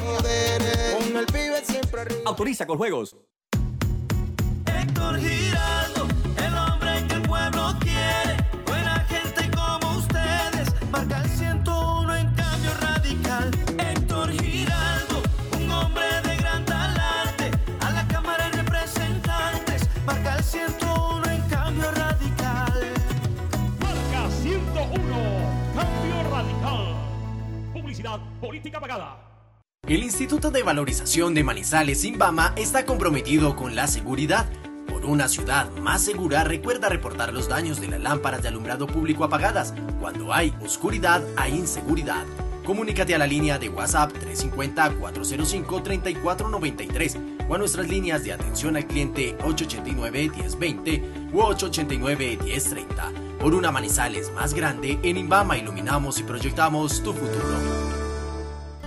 S19: Con el pibe siempre arriba.
S20: Autoriza con juegos.
S16: Héctor Giraldo, el hombre que el pueblo quiere. Buena gente como ustedes. Marca el 101 en cambio radical. Héctor Giraldo, un hombre de gran talante. A la Cámara de Representantes. Marca el 101 en cambio radical.
S21: Marca 101, cambio radical. Publicidad política pagada.
S18: El Instituto de Valorización de Manizales Imbama está comprometido con la seguridad. Por una ciudad más segura, recuerda reportar los daños de las lámparas de alumbrado público apagadas. Cuando hay oscuridad, hay inseguridad. Comunícate a la línea de WhatsApp 350-405-3493 o a nuestras líneas de atención al cliente 889-1020 u 889-1030. Por una Manizales más grande, en Imbama iluminamos y proyectamos tu futuro.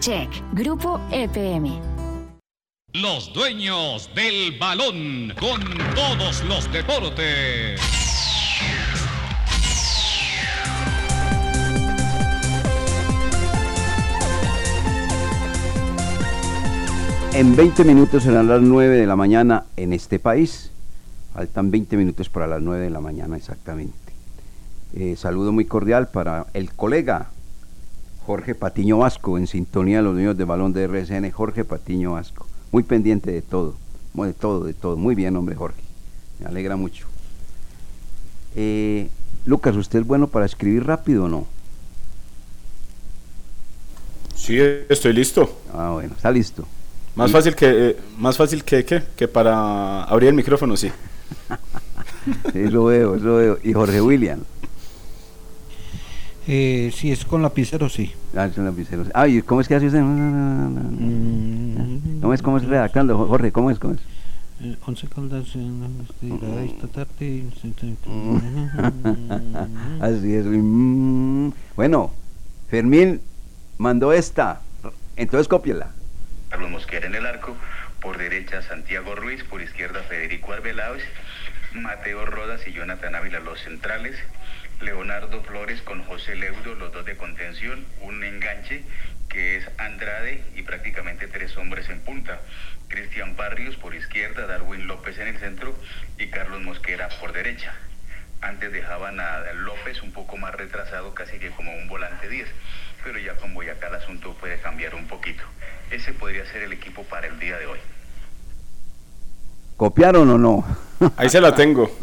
S22: Check, Grupo EPM.
S5: Los dueños del balón con todos los deportes.
S4: En 20 minutos serán las 9 de la mañana en este país. Faltan 20 minutos para las 9 de la mañana exactamente. Eh, saludo muy cordial para el colega Jorge Patiño Vasco, en sintonía de los niños de balón de RSN. Jorge Patiño Vasco, muy pendiente de todo, de todo, de todo. Muy bien, hombre Jorge, me alegra mucho. Eh, Lucas, ¿usted es bueno para escribir rápido o no?
S8: Sí, estoy listo.
S4: Ah, bueno, está listo.
S8: Más fácil que, eh, más fácil que, que, que para abrir el micrófono, sí.
S4: sí, lo veo, lo veo. ¿Y Jorge William?
S7: Eh, si es con lapicero, sí.
S4: Ah, es con lapicero. Ah, ¿y cómo es que hace usted? ¿Cómo es, cómo es redactando, Jorge? ¿Cómo es, cómo es?
S7: Eh, once caldas esta tarde.
S4: Así es. Mm. Bueno, Fermín mandó esta. Entonces cópiela.
S23: Carlos Mosquera en el arco, por derecha Santiago Ruiz, por izquierda Federico Arbeláez, Mateo Rodas y Jonathan Ávila los centrales, Leonardo Flores con José Leudo, los dos de contención, un enganche que es Andrade y prácticamente tres hombres en punta. Cristian Barrios por izquierda, Darwin López en el centro y Carlos Mosquera por derecha. Antes dejaban a López un poco más retrasado, casi que como un volante 10, pero ya con Boyacá el asunto puede cambiar un poquito. Ese podría ser el equipo para el día de hoy.
S4: ¿Copiaron o no?
S8: Ahí se la tengo.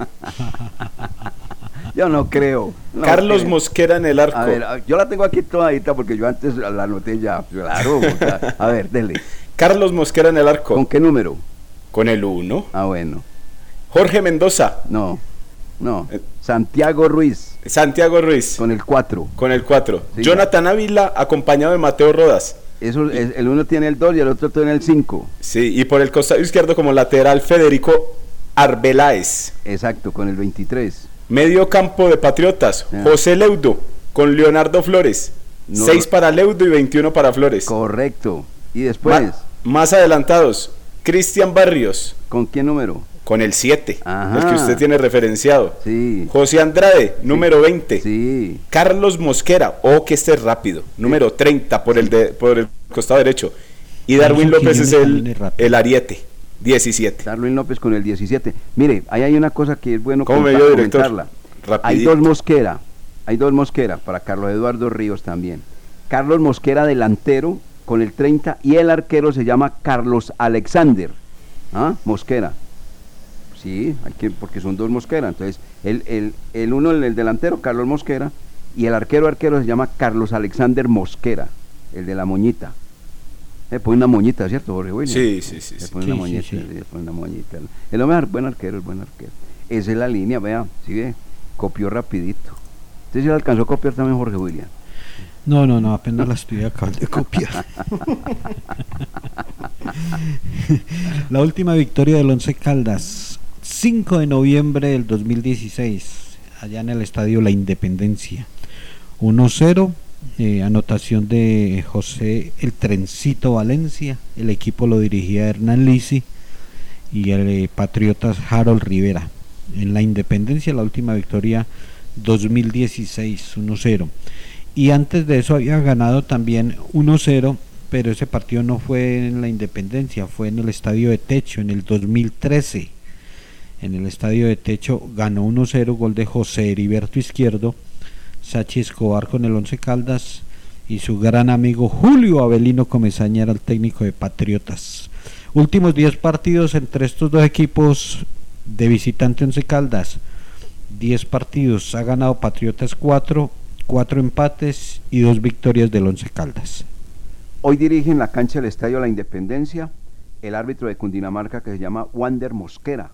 S4: Yo no creo. no
S8: Carlos
S4: creo.
S8: Mosquera en el arco.
S4: A ver, yo la tengo aquí todavita porque yo antes la anoté ya. Claro. sea, a ver, dele.
S8: Carlos Mosquera en el arco.
S4: ¿Con qué número?
S8: Con el 1.
S4: Ah, bueno.
S8: Jorge Mendoza.
S4: No. No. Santiago Ruiz.
S8: Santiago Ruiz.
S4: Con el 4.
S8: Con el 4.
S4: Sí,
S8: Jonathan Ávila acompañado de Mateo Rodas.
S4: Eso, es- el uno tiene el 2 y el otro tiene el 5.
S8: Sí, y por el costado izquierdo como lateral Federico Arbeláez.
S4: Exacto, con el 23.
S8: Medio campo de Patriotas,
S4: Ya.
S8: José Leudo con Leonardo Flores.
S4: No.
S8: 6 para Leudo y 21 para Flores.
S4: Correcto. Y después,
S8: Ma- más adelantados, Cristian Barrios
S4: ¿con qué número?
S8: con el 7,
S4: Ajá.
S8: el que usted tiene referenciado.
S4: Sí.
S8: José Andrade, número 20.
S4: Sí.
S8: Carlos Mosquera, o que este es rápido, número 30 por el de, por el costado derecho. Y Darwin López es el, el ariete, 17.
S4: Darwin López con el 17. Mire, ahí hay una cosa que es bueno
S8: ¿Cómo me
S4: contar-
S8: vio, director?
S4: comentarla. Hay dos Mosquera. Hay dos Mosquera para Carlos Eduardo Ríos también. Carlos Mosquera delantero con el 30 y el arquero se llama Carlos Alexander. ¿Ah? Mosquera. Sí, hay que, porque son dos Mosquera. Entonces, el, el, el uno, el, el delantero, Carlos Mosquera, y el arquero arquero se llama Carlos Alexander Mosquera, el de la moñita. Le pone una moñita, ¿cierto, Jorge William?
S8: Sí, sí, sí,
S4: Le pone
S7: Sí,
S4: una
S7: sí,
S4: moñita,
S7: sí.
S4: le pone una moñita. El hombre es buen arquero, es buen arquero. Esa es la línea, vea, sí ve, copió rapidito. Usted sí la alcanzó a copiar también, Jorge William.
S7: No, no, no, apenas la estoy acabando de copiar. la última victoria del Once Caldas, 5 de noviembre del 2016, allá en el estadio La Independencia. 1-0, eh, anotación de José El Trencito Valencia, el equipo lo dirigía Hernán Lisi y el eh, Patriotas Harold Rivera. En La Independencia, la última victoria 2016, 1-0. Y antes de eso había ganado también 1-0, pero ese partido no fue en la Independencia, fue en el Estadio de Techo en el 2013. En el Estadio de Techo ganó 1-0, gol de José Heriberto Izquierdo, Sachi Escobar con el Once Caldas y su gran amigo Julio Avelino Comesaña era el técnico de Patriotas. Últimos 10 partidos entre estos dos equipos de visitante Once Caldas. 10 partidos, ha ganado Patriotas 4, 4 empates y 2 victorias del Once Caldas.
S4: Hoy dirige en la cancha del Estadio La Independencia el árbitro de Cundinamarca que se llama Wander Mosquera,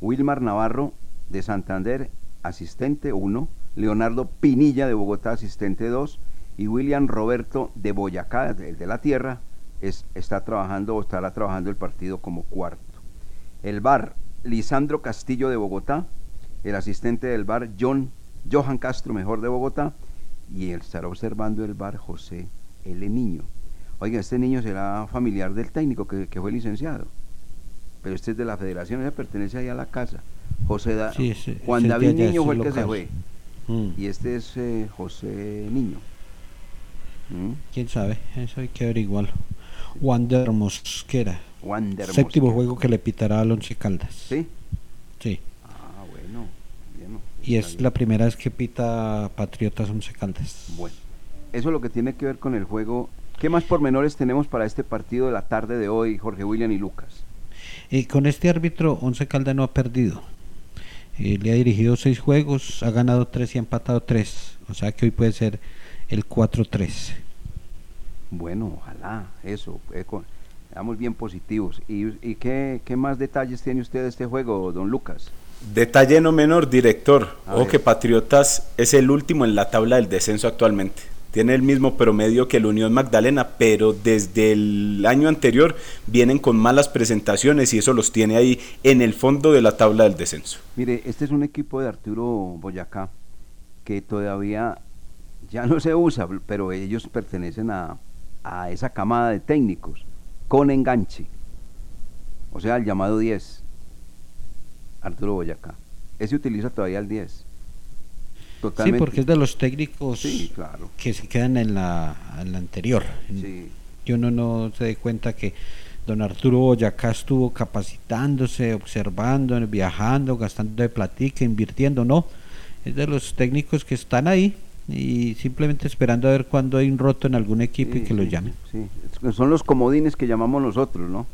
S4: Wilmar Navarro de Santander, asistente 1, Leonardo Pinilla de Bogotá, asistente 2, y William Roberto de Boyacá, el de la Tierra, es, está trabajando o estará trabajando el partido como cuarto. El bar, Lisandro Castillo de Bogotá, el asistente del bar, John, Johan Castro, mejor de Bogotá, y él estará observando el bar José L. Niño. Oiga, este niño será familiar del técnico que, que fue licenciado, pero este es de la federación, ese pertenece ahí a la casa. José Da-
S7: Sí,
S4: Juan
S7: de
S4: David Niño fue el que se fue,
S7: Mm,
S4: y este es eh, José Niño. ¿Mm?
S7: ¿Quién sabe? Eso hay que averiguarlo. Wander Mosquera.
S4: Wander
S7: Séptimo
S4: Mosquera.
S7: juego que le pitará al Once Caldas.
S4: ¿Sí?
S7: Sí.
S4: Ah, bueno, bien.
S7: Y es
S4: bien.
S7: la primera vez que pita Patriotas Once Caldas.
S4: Bueno, eso es lo que tiene que ver con el juego. ¿Qué más pormenores tenemos para este partido de la tarde de hoy, Jorge William y Lucas?
S7: Y con este árbitro, Once Caldas no ha perdido. Eh, le ha dirigido seis juegos, ha ganado tres y ha empatado tres. O sea que hoy puede ser el 4-3.
S4: Bueno, ojalá, eso. eh, con- Estamos bien positivos. ¿Y, y qué, qué más detalles tiene usted de este juego, don Lucas?
S8: Detalle no menor, director.
S4: A
S8: O
S4: ver.
S8: que Patriotas es el último en la tabla del descenso actualmente. Tiene el mismo promedio que el Unión Magdalena, pero desde el año anterior vienen con malas presentaciones y eso los tiene ahí en el fondo de la tabla del descenso.
S4: Mire, este es un equipo de Arturo Boyacá que todavía ya no se usa, pero ellos pertenecen a, a esa camada de técnicos con enganche. O sea, el llamado 10. Arturo Boyacá. Ese utiliza todavía el 10.
S7: Sí, porque es de los técnicos
S4: Sí, claro.
S7: que se quedan en la, en la anterior.
S4: Sí.
S7: Que uno no se dé cuenta que don Arturo Boyacá estuvo capacitándose, observando, viajando, gastando de platica, invirtiendo, no. Es de los técnicos que están ahí y simplemente esperando a ver cuándo hay un roto en algún equipo y que lo llamen.
S4: sí. Son los comodines que llamamos nosotros, ¿no?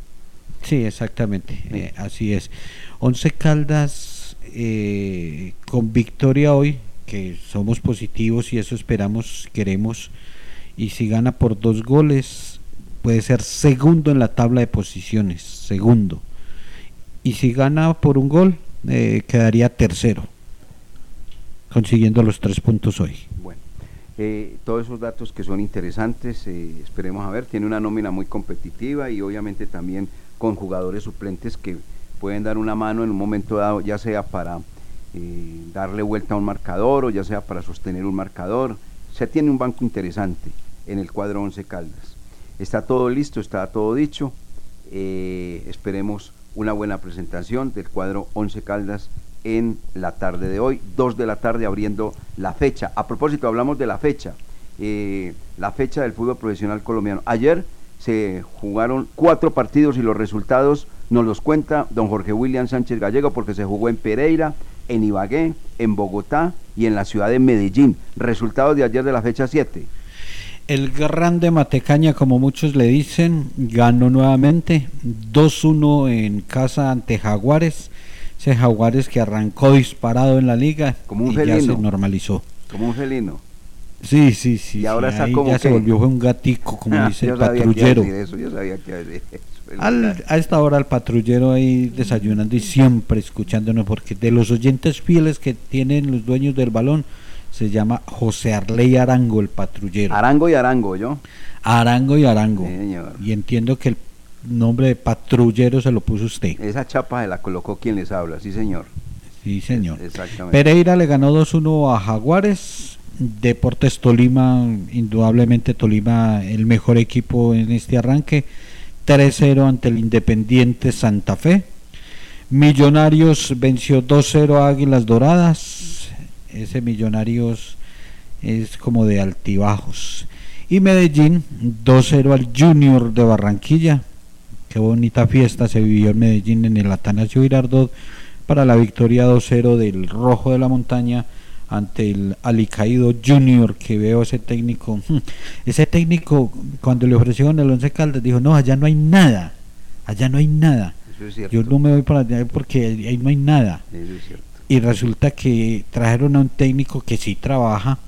S7: Sí, exactamente, eh, así es. Once Caldas eh, con victoria hoy, que somos positivos y eso esperamos, queremos, y si gana por dos goles, puede ser segundo en la tabla de posiciones, segundo. Y si gana por un gol, eh, quedaría tercero, consiguiendo los tres puntos hoy.
S4: Bueno, eh, todos esos datos que son interesantes, eh, esperemos a ver, tiene una nómina muy competitiva y obviamente también con jugadores suplentes que pueden dar una mano en un momento dado, ya sea para eh, darle vuelta a un marcador o ya sea para sostener un marcador. Se tiene un banco interesante en el cuadro 11 Caldas. Está todo listo, está todo dicho. Eh, esperemos una buena presentación del cuadro 11 Caldas en la tarde de hoy, 2 de la tarde abriendo la fecha. A propósito, hablamos de la fecha, eh, la fecha del fútbol profesional colombiano. Ayer se jugaron cuatro partidos y los resultados nos los cuenta don Jorge William Sánchez Gallego porque se jugó en Pereira, en Ibagué, en Bogotá y en la ciudad de Medellín. Resultados de ayer de la fecha 7.
S7: El grande Matecaña, como muchos le dicen, ganó nuevamente 2-1 en casa ante Jaguares. Ese Jaguares que arrancó disparado en la liga
S4: Como un
S7: y ya
S4: felino.
S7: se normalizó.
S4: Como un felino.
S7: Sí, sí, sí.
S4: Y ahora
S7: sí,
S4: está como
S7: ya se
S4: que-
S7: volvió fue un gatico, como
S4: Ah,
S7: dice
S4: yo
S7: el
S4: sabía que iba a
S7: patrullero.
S4: decir eso, yo sabía que iba a decir eso.
S7: Al- a esta hora el patrullero ahí desayunando y siempre escuchándonos, porque de los oyentes fieles que tienen los dueños del balón, se llama José Arley Arango, el patrullero.
S4: Arango y Arango, ¿yo?
S7: Arango y Arango.
S4: Sí, señor.
S7: Y entiendo que el nombre de patrullero se lo puso usted.
S4: Esa chapa se la colocó quien les habla, sí señor.
S7: Sí, señor.
S4: Exactamente.
S7: Pereira le ganó 2-1 a Jaguares. Deportes Tolima, indudablemente Tolima el mejor equipo en este arranque. 3-0 ante el Independiente Santa Fe. Millonarios venció 2-0 a Águilas Doradas. Ese Millonarios es como de altibajos. Y Medellín 2-0 al Junior de Barranquilla. Qué bonita fiesta se vivió en Medellín en el Atanasio Girardot para la victoria 2-0 del Rojo de la Montaña ante el Alicaído Junior que veo ese técnico. Hmm, ese técnico cuando le ofrecieron el Once Caldas dijo no allá no hay nada allá no hay nada.
S4: Es
S7: yo no me voy para allá porque ahí no hay nada
S4: es
S7: y resulta que trajeron a un técnico que sí trabaja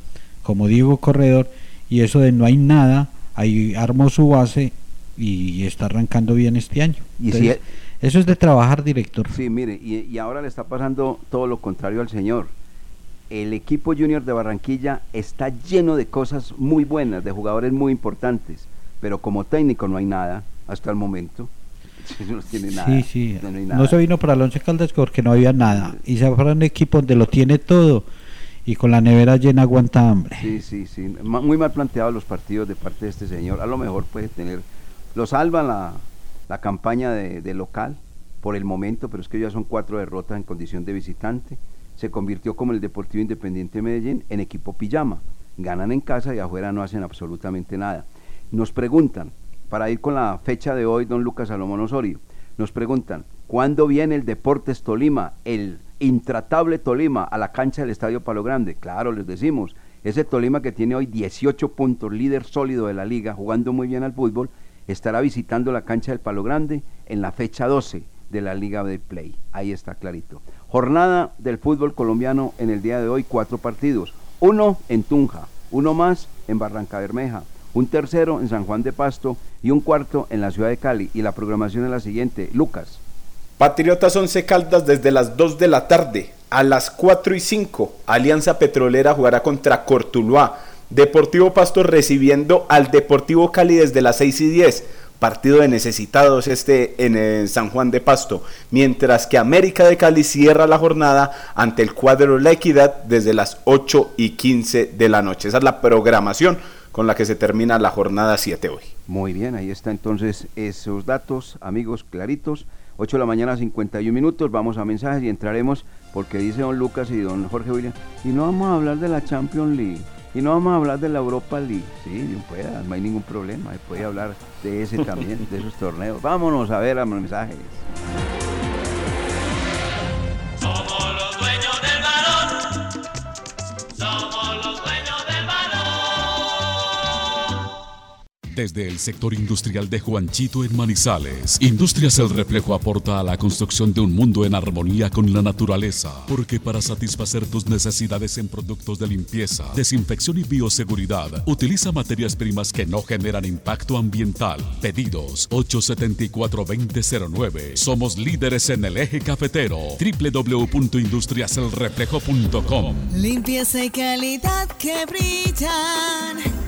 S7: como Diego Corredor y eso de no hay nada ahí armó su base y está arrancando bien este año.
S4: Y si
S7: eso es de trabajar director.
S4: Sí, mire, y, y ahora le está pasando todo lo contrario al señor. El equipo junior de Barranquilla está lleno de cosas muy buenas, de jugadores muy importantes, pero como técnico no hay nada hasta el momento. No tiene nada.
S7: Sí, sí.
S4: No, hay
S7: No,
S4: nada.
S7: se vino para el Once Caldas porque no había nada. Y se fue a un equipo donde lo tiene todo y con la nevera llena aguanta hambre.
S4: Sí, sí, sí. Muy mal planteados los partidos de parte de este señor. A lo mejor puede tener. Lo salva la, la campaña de, de local por el momento, pero es que ya son cuatro derrotas en condición de visitante. Se convirtió como el Deportivo Independiente de Medellín en equipo pijama. Ganan en casa y afuera no hacen absolutamente nada. Nos preguntan, para ir con la fecha de hoy, don Lucas Salomón Osorio, nos preguntan, ¿cuándo viene el Deportes Tolima, el intratable Tolima, a la cancha del Estadio Palo Grande? Claro, les decimos, ese Tolima que tiene hoy 18 puntos, líder sólido de la liga, jugando muy bien al fútbol, estará visitando la cancha del Palo Grande en la fecha 12 de la Liga de Play. Ahí está clarito. Jornada del fútbol colombiano en el día de hoy, cuatro partidos. Uno en Tunja, uno más en Barranca Bermeja, un tercero en San Juan de Pasto y un cuarto en la ciudad de Cali. Y la programación es la siguiente. Lucas.
S8: Patriotas 11 Caldas desde las 2 de la tarde. A las 4 y 5, Alianza Petrolera jugará contra Cortuluá. Deportivo Pasto recibiendo al Deportivo Cali desde las 6 y 10. Partido de necesitados este en eh, San Juan de Pasto. Mientras que América de Cali cierra la jornada ante el cuadro La Equidad desde las 8 y 15 de la noche. Esa es la programación con la que se termina la jornada 7 hoy.
S4: Muy bien, ahí está entonces esos datos, amigos, claritos. 8 de la mañana, 51 minutos. Vamos a mensajes y entraremos porque dice don Lucas y don Jorge William. Y no vamos a hablar de la Champions League. Y no vamos a hablar de la Europa League. Sí, bien pueda, no hay ningún problema. Puede hablar de ese también, de esos torneos. Vámonos a ver los mensajes.
S5: Desde el sector industrial de Juanchito en Manizales, Industrias El Reflejo aporta a la construcción de un mundo en armonía con la naturaleza, porque para satisfacer tus necesidades en productos de limpieza, desinfección y bioseguridad, utiliza materias primas que no generan impacto ambiental. Pedidos 874-2009. Somos líderes en el eje cafetero. www.industriaselreflejo.com.
S16: Limpieza y calidad que brillan.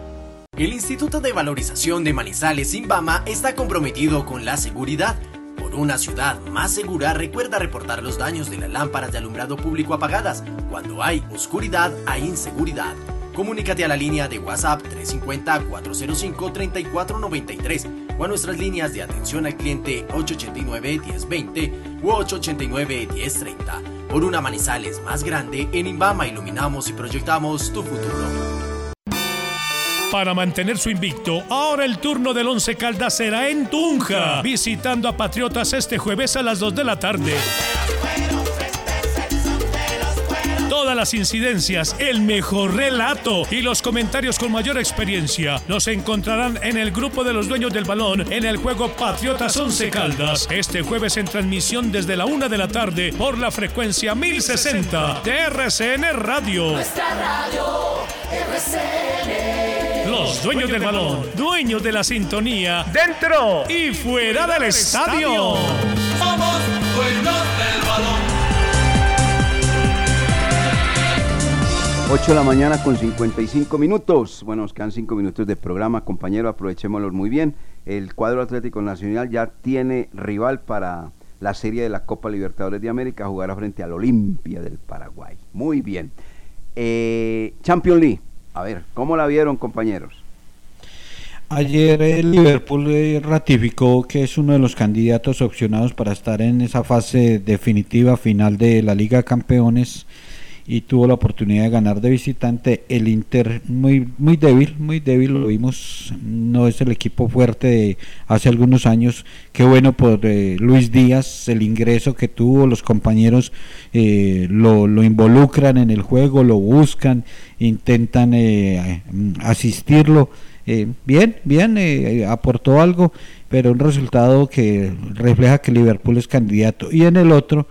S18: El Instituto de Valorización de Manizales Imbama está comprometido con la seguridad. Por una ciudad más segura, recuerda reportar los daños de las lámparas de alumbrado público apagadas. Cuando hay oscuridad, hay inseguridad. Comunícate a la línea de WhatsApp 350-405-3493 o a nuestras líneas de atención al cliente 889-1020 u 889-1030. Por una Manizales más grande, en Imbama iluminamos y proyectamos tu futuro.
S10: Para mantener su invicto, ahora el turno del Once Caldas será en Tunja, visitando a Patriotas este jueves a las 2 de la tarde. Todas las incidencias, el mejor relato y los comentarios con mayor experiencia los encontrarán en el grupo de los dueños del balón en el juego Patriotas Once Caldas. Este jueves en transmisión desde la 1 de la tarde por la frecuencia 1060 de RCN Radio.
S24: Nuestra radio, RCN.
S10: Los dueños del balón, dueños de la sintonía, dentro y fuera del estadio.
S24: Somos dueños del balón.
S4: 8 de la mañana con 55 minutos. Bueno, nos quedan 5 minutos de programa, compañero, aprovechémoslos muy bien. El cuadro Atlético Nacional ya tiene rival para la serie de la Copa Libertadores de América, jugará frente al Olimpia del Paraguay. Muy bien. Eh, Champions League, a ver, ¿cómo la vieron, compañeros?
S7: Ayer el Liverpool eh, ratificó que es uno de los candidatos opcionados para estar en esa fase definitiva final de la Liga Campeones y tuvo la oportunidad de ganar de visitante. El Inter muy muy débil, muy débil, lo vimos, no es el equipo fuerte de hace algunos años. Qué bueno por eh, Luis Díaz, el ingreso que tuvo, los compañeros eh, lo, lo involucran en el juego, lo buscan, intentan eh, asistirlo. Eh, bien, bien, eh, aportó algo, pero un resultado que refleja que Liverpool es candidato. Y en el otro,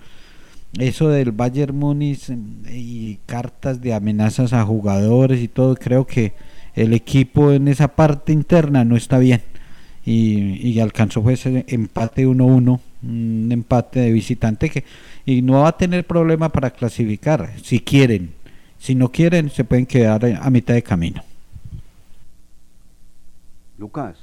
S7: eso del Bayern Múnich eh, y cartas de amenazas a jugadores y todo, creo que el equipo en esa parte interna no está bien. Y, y alcanzó fue ese empate 1-1, un empate de visitante que y no va a tener problema para clasificar, si quieren. Si no quieren, se pueden quedar a mitad de camino.
S4: Lucas.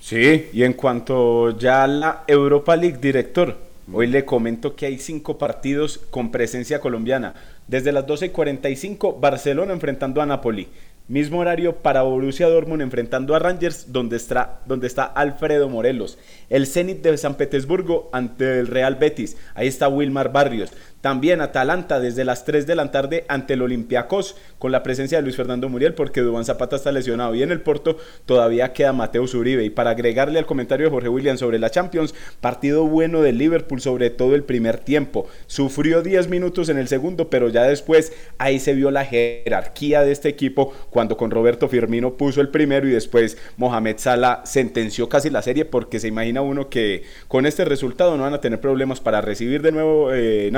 S8: Sí, y en cuanto ya a la Europa League, director, hoy le comento que hay cinco partidos con presencia colombiana. Desde las 12.45, Barcelona enfrentando a Napoli. Mismo horario para Borussia Dortmund enfrentando a Rangers, donde está, donde está Alfredo Morelos. El Zenit de San Petersburgo ante el Real Betis. Ahí está Wilmar Barrios. También Atalanta desde las 3 de la tarde ante el Olympiacos con la presencia de Luis Fernando Muriel porque Dubán Zapata está lesionado y en el Porto todavía queda Mateo Uribe. Y para agregarle al comentario de Jorge William sobre la Champions, partido bueno del Liverpool sobre todo el primer tiempo. Sufrió 10 minutos en el segundo, pero ya después ahí se vio la jerarquía de este equipo cuando con Roberto Firmino puso el primero y después Mohamed Salah sentenció casi la serie porque se imagina uno que con este resultado no van a tener problemas para recibir de nuevo eh,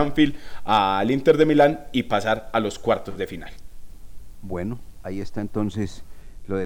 S8: al Inter de Milán y pasar a los cuartos de final.
S4: Bueno, ahí está entonces